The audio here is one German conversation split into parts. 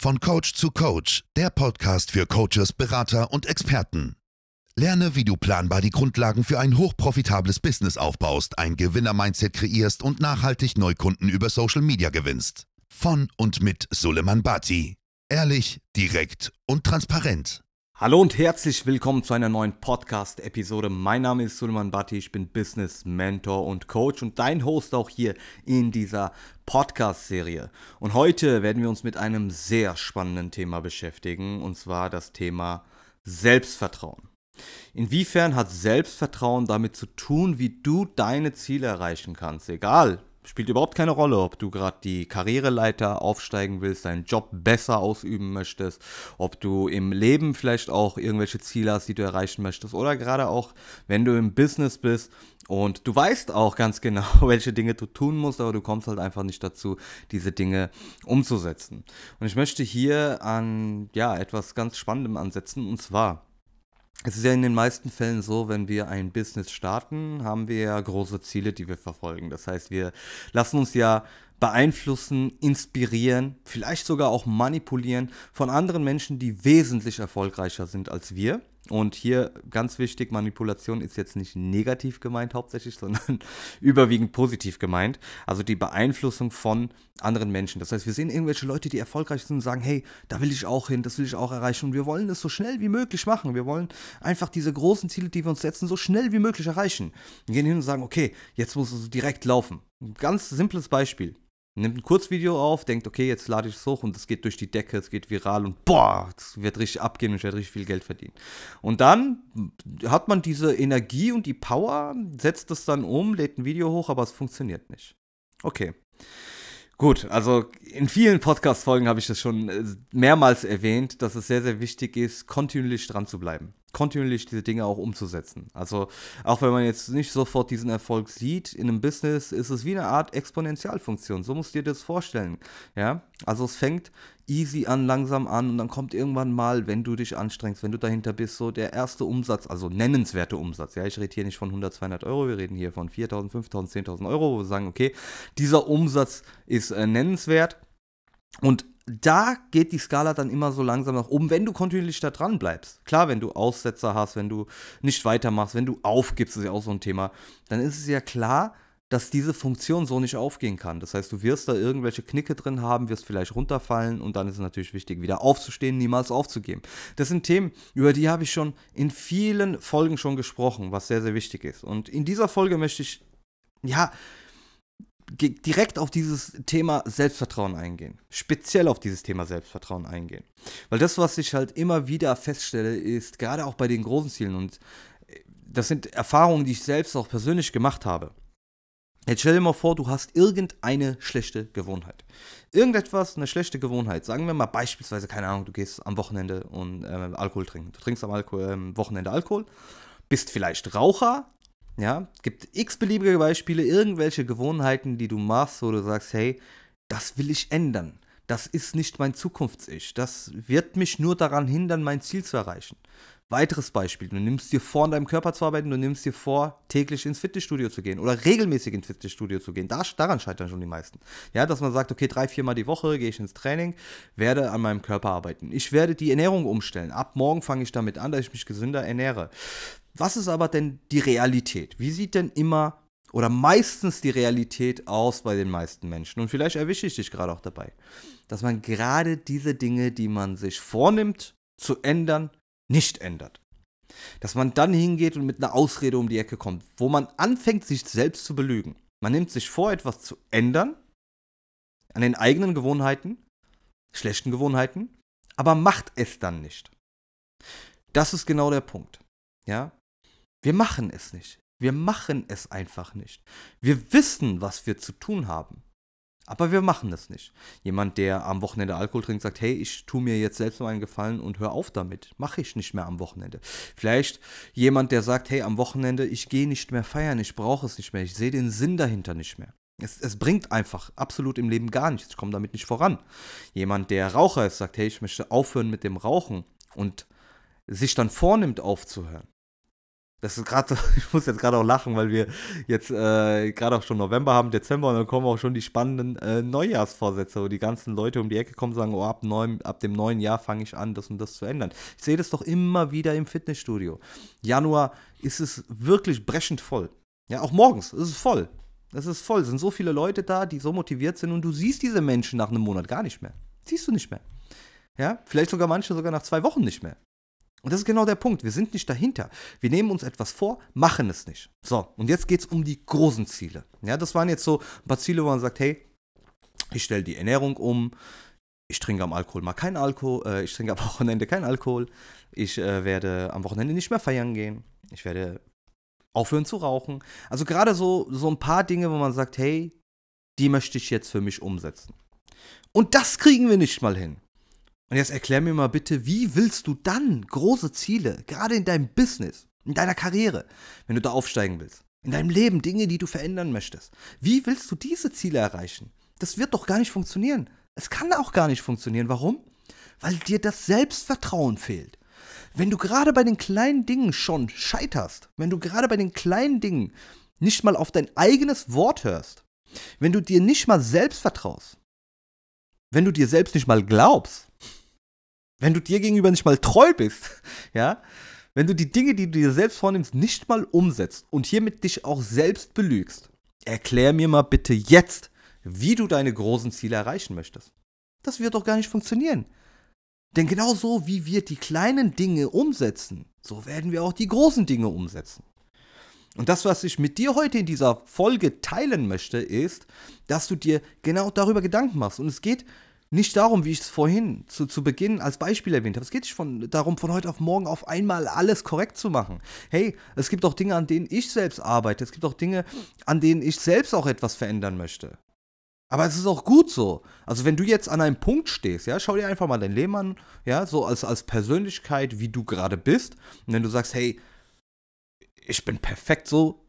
Von Coach zu Coach, der Podcast für Coaches, Berater und Experten. Lerne, wie du planbar die Grundlagen für ein hochprofitables Business aufbaust, ein Gewinner-Mindset kreierst und nachhaltig Neukunden über Social Media gewinnst. Von und mit Suleiman Bati. Ehrlich, direkt und transparent. Hallo und herzlich willkommen zu einer neuen Podcast-Episode. Mein Name ist Suleiman Bhatti, ich bin Business Mentor und Coach und dein Host auch hier in dieser Podcast-Serie. Und heute werden wir uns mit einem sehr spannenden Thema beschäftigen und zwar das Thema Selbstvertrauen. Inwiefern hat Selbstvertrauen damit zu tun, wie du deine Ziele erreichen kannst? Egal, spielt überhaupt keine Rolle, ob du gerade die Karriereleiter aufsteigen willst, deinen Job besser ausüben möchtest, ob du im Leben vielleicht auch irgendwelche Ziele hast, die du erreichen möchtest oder gerade auch, wenn du im Business bist und du weißt auch ganz genau, welche Dinge du tun musst, aber du kommst halt einfach nicht dazu, diese Dinge umzusetzen. Und ich möchte hier an ja, etwas ganz Spannendem ansetzen und zwar es ist ja in den meisten Fällen so, wenn wir ein Business starten, haben wir ja große Ziele, die wir verfolgen. Das heißt, wir lassen uns ja beeinflussen, inspirieren, vielleicht sogar auch manipulieren von anderen Menschen, die wesentlich erfolgreicher sind als wir. Und hier ganz wichtig, Manipulation ist jetzt nicht negativ gemeint hauptsächlich, sondern überwiegend positiv gemeint. Also die Beeinflussung von anderen Menschen. Das heißt, wir sehen irgendwelche Leute, die erfolgreich sind und sagen, hey, da will ich auch hin, das will ich auch erreichen. Und wir wollen es so schnell wie möglich machen. Wir wollen einfach diese großen Ziele, die wir uns setzen, so schnell wie möglich erreichen. Wir gehen hin und sagen, okay, jetzt muss es direkt laufen. Ein ganz simples Beispiel nimmt ein Kurzvideo auf, denkt, okay, jetzt lade ich es hoch und es geht durch die Decke, es geht viral und boah, es wird richtig abgehen und ich werde richtig viel Geld verdienen. Und dann hat man diese Energie und die Power, setzt es dann um, lädt ein Video hoch, aber es funktioniert nicht. Okay. Gut, also in vielen Podcast-Folgen habe ich das schon äh, mehrmals erwähnt, dass es sehr, sehr wichtig ist, kontinuierlich dran zu bleiben kontinuierlich diese Dinge auch umzusetzen. Also auch wenn man jetzt nicht sofort diesen Erfolg sieht, in einem Business ist es wie eine Art Exponentialfunktion. So musst du dir das vorstellen. Ja? Also es fängt easy an, langsam an und dann kommt irgendwann mal, wenn du dich anstrengst, wenn du dahinter bist, so der erste Umsatz, also nennenswerte Umsatz. Ja, ich rede hier nicht von 100, 200 Euro, wir reden hier von 4.000, 5.000, 10.000 Euro, wo wir sagen, okay, dieser Umsatz ist äh, nennenswert und da geht die Skala dann immer so langsam nach oben, wenn du kontinuierlich da dran bleibst. Klar, wenn du Aussetzer hast, wenn du nicht weitermachst, wenn du aufgibst, ist ja auch so ein Thema, dann ist es ja klar, dass diese Funktion so nicht aufgehen kann. Das heißt, du wirst da irgendwelche Knicke drin haben, wirst vielleicht runterfallen und dann ist es natürlich wichtig, wieder aufzustehen, niemals aufzugeben. Das sind Themen, über die habe ich schon in vielen Folgen schon gesprochen, was sehr, sehr wichtig ist. Und in dieser Folge möchte ich, ja, direkt auf dieses Thema Selbstvertrauen eingehen. Speziell auf dieses Thema Selbstvertrauen eingehen. Weil das, was ich halt immer wieder feststelle, ist, gerade auch bei den großen Zielen, und äh, das sind Erfahrungen, die ich selbst auch persönlich gemacht habe. Jetzt stell dir mal vor, du hast irgendeine schlechte Gewohnheit. Irgendetwas, eine schlechte Gewohnheit. Sagen wir mal beispielsweise, keine Ahnung, du gehst am Wochenende und äh, Alkohol trinken. Du trinkst am Alkohol, äh, Wochenende Alkohol, bist vielleicht Raucher, ja, gibt x beliebige Beispiele, irgendwelche Gewohnheiten, die du machst, wo du sagst, hey, das will ich ändern. Das ist nicht mein Zukunfts-Ich. Das wird mich nur daran hindern, mein Ziel zu erreichen. Weiteres Beispiel, du nimmst dir vor, an deinem Körper zu arbeiten, du nimmst dir vor, täglich ins Fitnessstudio zu gehen oder regelmäßig ins Fitnessstudio zu gehen. Da, daran scheitern schon die meisten. Ja, dass man sagt, okay, drei, viermal die Woche gehe ich ins Training, werde an meinem Körper arbeiten. Ich werde die Ernährung umstellen. Ab morgen fange ich damit an, dass ich mich gesünder ernähre. Was ist aber denn die Realität? Wie sieht denn immer oder meistens die Realität aus bei den meisten Menschen? Und vielleicht erwische ich dich gerade auch dabei, dass man gerade diese Dinge, die man sich vornimmt zu ändern, nicht ändert. Dass man dann hingeht und mit einer Ausrede um die Ecke kommt, wo man anfängt, sich selbst zu belügen. Man nimmt sich vor, etwas zu ändern an den eigenen Gewohnheiten, schlechten Gewohnheiten, aber macht es dann nicht. Das ist genau der Punkt. Ja? Wir machen es nicht. Wir machen es einfach nicht. Wir wissen, was wir zu tun haben. Aber wir machen es nicht. Jemand, der am Wochenende Alkohol trinkt, sagt, hey, ich tue mir jetzt selbst mal einen Gefallen und hör auf damit. Mache ich nicht mehr am Wochenende. Vielleicht jemand, der sagt, hey, am Wochenende, ich gehe nicht mehr feiern, ich brauche es nicht mehr, ich sehe den Sinn dahinter nicht mehr. Es, es bringt einfach absolut im Leben gar nichts. Ich komme damit nicht voran. Jemand, der Raucher ist, sagt, hey, ich möchte aufhören mit dem Rauchen und sich dann vornimmt aufzuhören Das ist gerade, ich muss jetzt gerade auch lachen, weil wir jetzt äh, gerade auch schon November haben, Dezember und dann kommen auch schon die spannenden äh, Neujahrsvorsätze, wo die ganzen Leute um die Ecke kommen und sagen, oh, ab, neun, ab dem neuen Jahr fange ich an, das und das zu ändern. Ich sehe das doch immer wieder im Fitnessstudio. Januar ist es wirklich brechend voll. Ja, auch morgens ist es voll. Es ist voll. Es sind so viele Leute da, die so motiviert sind und du siehst diese Menschen nach einem Monat gar nicht mehr. Siehst du nicht mehr. Ja, vielleicht sogar manche sogar nach zwei Wochen nicht mehr. Und das ist genau der Punkt. Wir sind nicht dahinter. Wir nehmen uns etwas vor, machen es nicht. So, und jetzt geht es um die großen Ziele. Ja, das waren jetzt so ein paar Ziele, wo man sagt, hey, ich stelle die Ernährung um, ich trinke am Alkohol mal kein Alkohol, äh, ich trinke am Wochenende kein Alkohol, ich äh, werde am Wochenende nicht mehr feiern gehen, ich werde aufhören zu rauchen. Also gerade so, so ein paar Dinge, wo man sagt, hey, die möchte ich jetzt für mich umsetzen. Und das kriegen wir nicht mal hin. Und jetzt erklär mir mal bitte, wie willst du dann große Ziele, gerade in deinem Business, in deiner Karriere, wenn du da aufsteigen willst, in deinem Leben, Dinge, die du verändern möchtest, wie willst du diese Ziele erreichen? Das wird doch gar nicht funktionieren. Es kann auch gar nicht funktionieren. Warum? Weil dir das Selbstvertrauen fehlt. Wenn du gerade bei den kleinen Dingen schon scheiterst, wenn du gerade bei den kleinen Dingen nicht mal auf dein eigenes Wort hörst, wenn du dir nicht mal selbst vertraust, wenn du dir selbst nicht mal glaubst, wenn du dir gegenüber nicht mal treu bist, ja, wenn du die Dinge, die du dir selbst vornimmst, nicht mal umsetzt und hiermit dich auch selbst belügst, erklär mir mal bitte jetzt, wie du deine großen Ziele erreichen möchtest. Das wird doch gar nicht funktionieren. Denn genauso wie wir die kleinen Dinge umsetzen, so werden wir auch die großen Dinge umsetzen. Und das, was ich mit dir heute in dieser Folge teilen möchte, ist, dass du dir genau darüber Gedanken machst. Und es geht nicht darum, wie ich es vorhin zu, zu Beginn als Beispiel erwähnt habe. Es geht nicht von, darum, von heute auf morgen auf einmal alles korrekt zu machen. Hey, es gibt auch Dinge, an denen ich selbst arbeite. Es gibt auch Dinge, an denen ich selbst auch etwas verändern möchte. Aber es ist auch gut so. Also wenn du jetzt an einem Punkt stehst, ja, schau dir einfach mal dein Leben an, ja, so als, als Persönlichkeit, wie du gerade bist. Und wenn du sagst, hey, ich bin perfekt so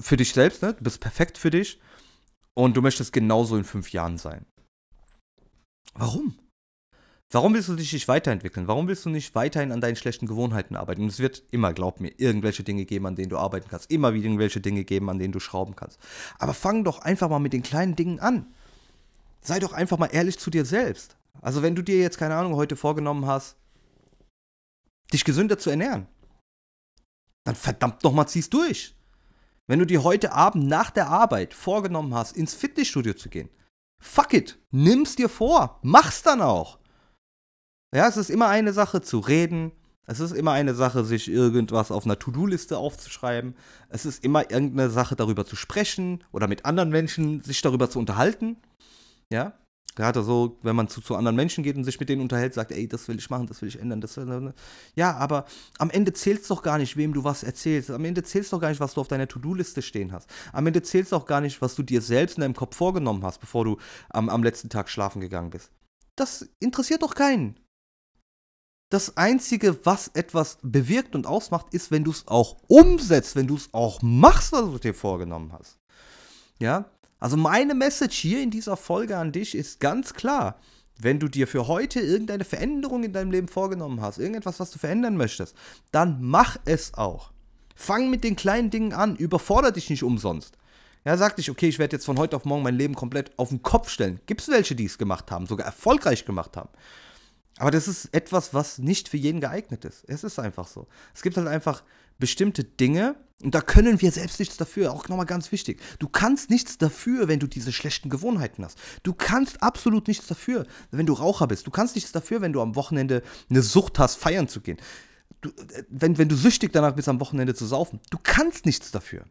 für dich selbst, ne? Du bist perfekt für dich und du möchtest genauso in fünf Jahren sein. Warum? Warum willst du dich nicht weiterentwickeln? Warum willst du nicht weiterhin an deinen schlechten Gewohnheiten arbeiten? Und es wird immer, glaub mir, irgendwelche Dinge geben, an denen du arbeiten kannst. Immer wieder irgendwelche Dinge geben, an denen du schrauben kannst. Aber fang doch einfach mal mit den kleinen Dingen an. Sei doch einfach mal ehrlich zu dir selbst. Also wenn du dir jetzt, keine Ahnung, heute vorgenommen hast, dich gesünder zu ernähren, dann verdammt nochmal zieh's durch. Wenn du dir heute Abend nach der Arbeit vorgenommen hast, ins Fitnessstudio zu gehen, Fuck it, nimm's dir vor, mach's dann auch. Ja, es ist immer eine Sache zu reden, es ist immer eine Sache, sich irgendwas auf einer To-Do-Liste aufzuschreiben. Es ist immer irgendeine Sache, darüber zu sprechen oder mit anderen Menschen sich darüber zu unterhalten. Ja, Gerade so, wenn man zu, zu anderen Menschen geht und sich mit denen unterhält, sagt, ey, das will ich machen, das will ich ändern. Das, will, ja, aber am Ende zählt es doch gar nicht, wem du was erzählst. Am Ende zählt es doch gar nicht, was du auf deiner To-Do-Liste stehen hast. Am Ende zählt es auch gar nicht, was du dir selbst in deinem Kopf vorgenommen hast, bevor du am, am letzten Tag schlafen gegangen bist. Das interessiert doch keinen. Das Einzige, was etwas bewirkt und ausmacht, ist, wenn du es auch umsetzt, wenn du es auch machst, was du dir vorgenommen hast. Ja, also meine Message hier in dieser Folge an dich ist ganz klar. Wenn du dir für heute irgendeine Veränderung in deinem Leben vorgenommen hast, irgendetwas, was du verändern möchtest, dann mach es auch. Fang mit den kleinen Dingen an, überfordere dich nicht umsonst. Ja, sag dich, okay, ich werde jetzt von heute auf morgen mein Leben komplett auf den Kopf stellen. Gibt es welche, die es gemacht haben, sogar erfolgreich gemacht haben. Aber das ist etwas, was nicht für jeden geeignet ist. Es ist einfach so. Es gibt halt einfach bestimmte Dinge, und da können wir selbst nichts dafür, auch nochmal ganz wichtig. Du kannst nichts dafür, wenn du diese schlechten Gewohnheiten hast. Du kannst absolut nichts dafür, wenn du Raucher bist. Du kannst nichts dafür, wenn du am Wochenende eine Sucht hast, feiern zu gehen. Du, wenn, wenn du süchtig danach bist, am Wochenende zu saufen. Du kannst nichts dafür.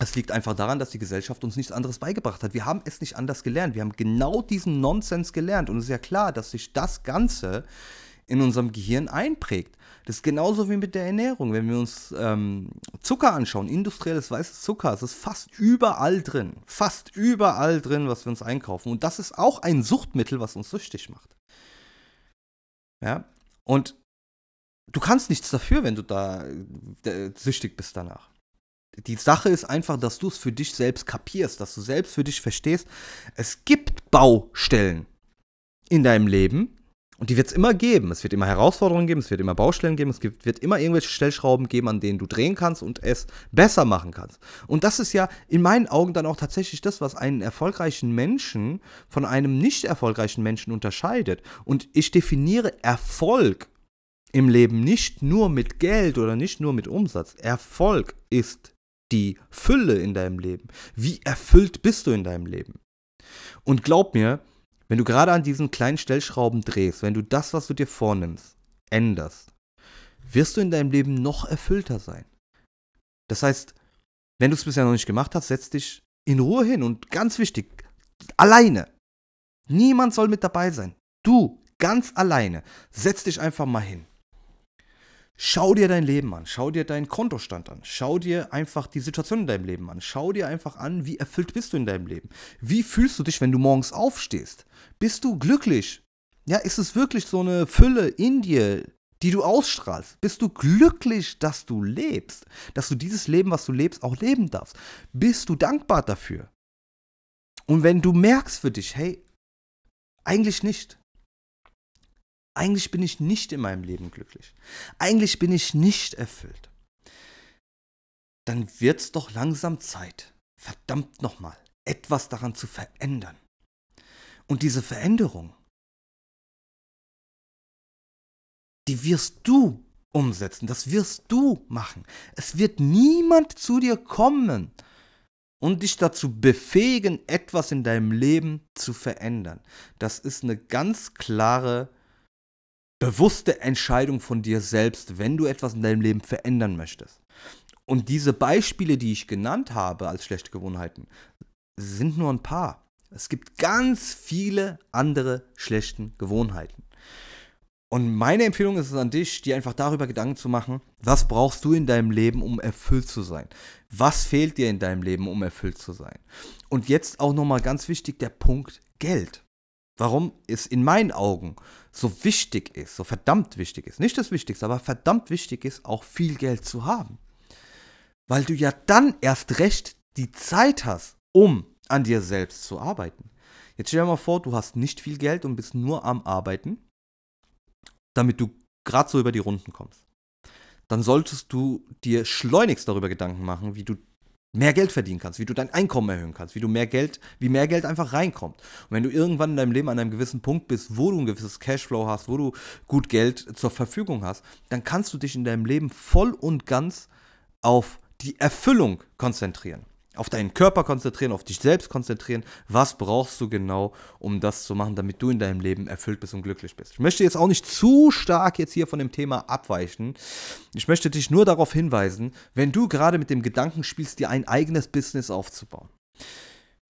Es liegt einfach daran, dass die Gesellschaft uns nichts anderes beigebracht hat. Wir haben es nicht anders gelernt. Wir haben genau diesen Nonsens gelernt. Und es ist ja klar, dass sich das Ganze in unserem Gehirn einprägt. Das ist genauso wie mit der Ernährung. Wenn wir uns ähm, Zucker anschauen, industrielles weißes Zucker, es ist fast überall drin. Fast überall drin, was wir uns einkaufen. Und das ist auch ein Suchtmittel, was uns süchtig macht. Ja, und du kannst nichts dafür, wenn du da äh, süchtig bist danach. Die Sache ist einfach, dass du es für dich selbst kapierst, dass du selbst für dich verstehst, es gibt Baustellen in deinem Leben, Und die wird es immer geben. Es wird immer Herausforderungen geben, es wird immer Baustellen geben, es gibt, wird immer irgendwelche Stellschrauben geben, an denen du drehen kannst und es besser machen kannst. Und das ist ja in meinen Augen dann auch tatsächlich das, was einen erfolgreichen Menschen von einem nicht erfolgreichen Menschen unterscheidet. Und ich definiere Erfolg im Leben nicht nur mit Geld oder nicht nur mit Umsatz. Erfolg ist die Fülle in deinem Leben. Wie erfüllt bist du in deinem Leben? Und glaub mir, wenn du gerade an diesen kleinen Stellschrauben drehst, wenn du das, was du dir vornimmst, änderst, wirst du in deinem Leben noch erfüllter sein. Das heißt, wenn du es bisher noch nicht gemacht hast, setz dich in Ruhe hin und ganz wichtig, alleine. Niemand soll mit dabei sein. Du, ganz alleine, setz dich einfach mal hin. Schau dir dein Leben an, schau dir deinen Kontostand an, schau dir einfach die Situation in deinem Leben an, schau dir einfach an, wie erfüllt bist du in deinem Leben. Wie fühlst du dich, wenn du morgens aufstehst? Bist du glücklich? Ja, ist es wirklich so eine Fülle in dir, die du ausstrahlst? Bist du glücklich, dass du lebst? Dass du dieses Leben, was du lebst, auch leben darfst? Bist du dankbar dafür? Und wenn du merkst für dich, hey, eigentlich nicht, eigentlich bin ich nicht in meinem Leben glücklich. Eigentlich bin ich nicht erfüllt. Dann wird es doch langsam Zeit, verdammt nochmal, etwas daran zu verändern. Und diese Veränderung, die wirst du umsetzen, das wirst du machen. Es wird niemand zu dir kommen und dich dazu befähigen, etwas in deinem Leben zu verändern. Das ist eine ganz klare bewusste Entscheidung von dir selbst, wenn du etwas in deinem Leben verändern möchtest. Und diese Beispiele, die ich genannt habe als schlechte Gewohnheiten, sind nur ein paar. Es gibt ganz viele andere schlechte Gewohnheiten. Und meine Empfehlung ist es an dich, dir einfach darüber Gedanken zu machen, was brauchst du in deinem Leben, um erfüllt zu sein? Was fehlt dir in deinem Leben, um erfüllt zu sein? Und jetzt auch nochmal ganz wichtig der Punkt Geld warum es in meinen Augen so wichtig ist, so verdammt wichtig ist, nicht das Wichtigste, aber verdammt wichtig ist, auch viel Geld zu haben. Weil du ja dann erst recht die Zeit hast, um an dir selbst zu arbeiten. Jetzt stell dir mal vor, du hast nicht viel Geld und bist nur am Arbeiten, damit du gerade so über die Runden kommst. Dann solltest du dir schleunigst darüber Gedanken machen, wie du mehr Geld verdienen kannst, wie du dein Einkommen erhöhen kannst, wie du mehr Geld, wie mehr Geld einfach reinkommt. Und wenn du irgendwann in deinem Leben an einem gewissen Punkt bist, wo du ein gewisses Cashflow hast, wo du gut Geld zur Verfügung hast, dann kannst du dich in deinem Leben voll und ganz auf die Erfüllung konzentrieren auf deinen Körper konzentrieren, auf dich selbst konzentrieren. Was brauchst du genau, um das zu machen, damit du in deinem Leben erfüllt bist und glücklich bist? Ich möchte jetzt auch nicht zu stark jetzt hier von dem Thema abweichen. Ich möchte dich nur darauf hinweisen, wenn du gerade mit dem Gedanken spielst, dir ein eigenes Business aufzubauen.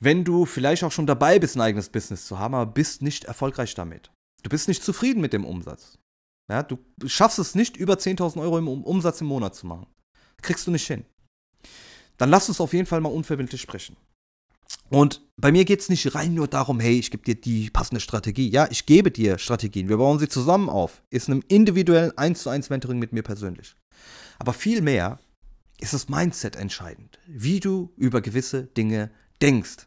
Wenn du vielleicht auch schon dabei bist, ein eigenes Business zu haben, aber bist nicht erfolgreich damit. Du bist nicht zufrieden mit dem Umsatz. Ja, du schaffst es nicht, über 10.000 Euro im Umsatz im Monat zu machen. Kriegst du nicht hin dann lass uns auf jeden Fall mal unverbindlich sprechen. Und bei mir geht es nicht rein nur darum, hey, ich gebe dir die passende Strategie. Ja, ich gebe dir Strategien. Wir bauen sie zusammen auf. Ist einem individuellen 1 zu 1 Mentoring mit mir persönlich. Aber vielmehr ist das Mindset entscheidend. Wie du über gewisse Dinge denkst.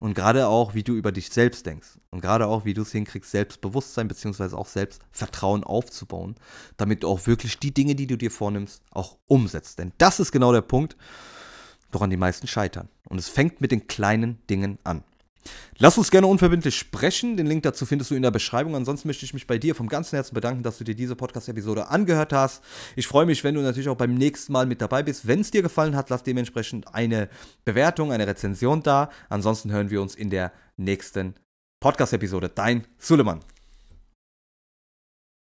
Und gerade auch, wie du über dich selbst denkst. Und gerade auch, wie du es hinkriegst, Selbstbewusstsein bzw. auch Selbstvertrauen aufzubauen, damit du auch wirklich die Dinge, die du dir vornimmst, auch umsetzt. Denn das ist genau der Punkt woran die meisten scheitern. Und es fängt mit den kleinen Dingen an. Lass uns gerne unverbindlich sprechen. Den Link dazu findest du in der Beschreibung. Ansonsten möchte ich mich bei dir vom ganzen Herzen bedanken, dass du dir diese Podcast-Episode angehört hast. Ich freue mich, wenn du natürlich auch beim nächsten Mal mit dabei bist. Wenn es dir gefallen hat, lass dementsprechend eine Bewertung, eine Rezension da. Ansonsten hören wir uns in der nächsten Podcast-Episode. Dein Suleiman.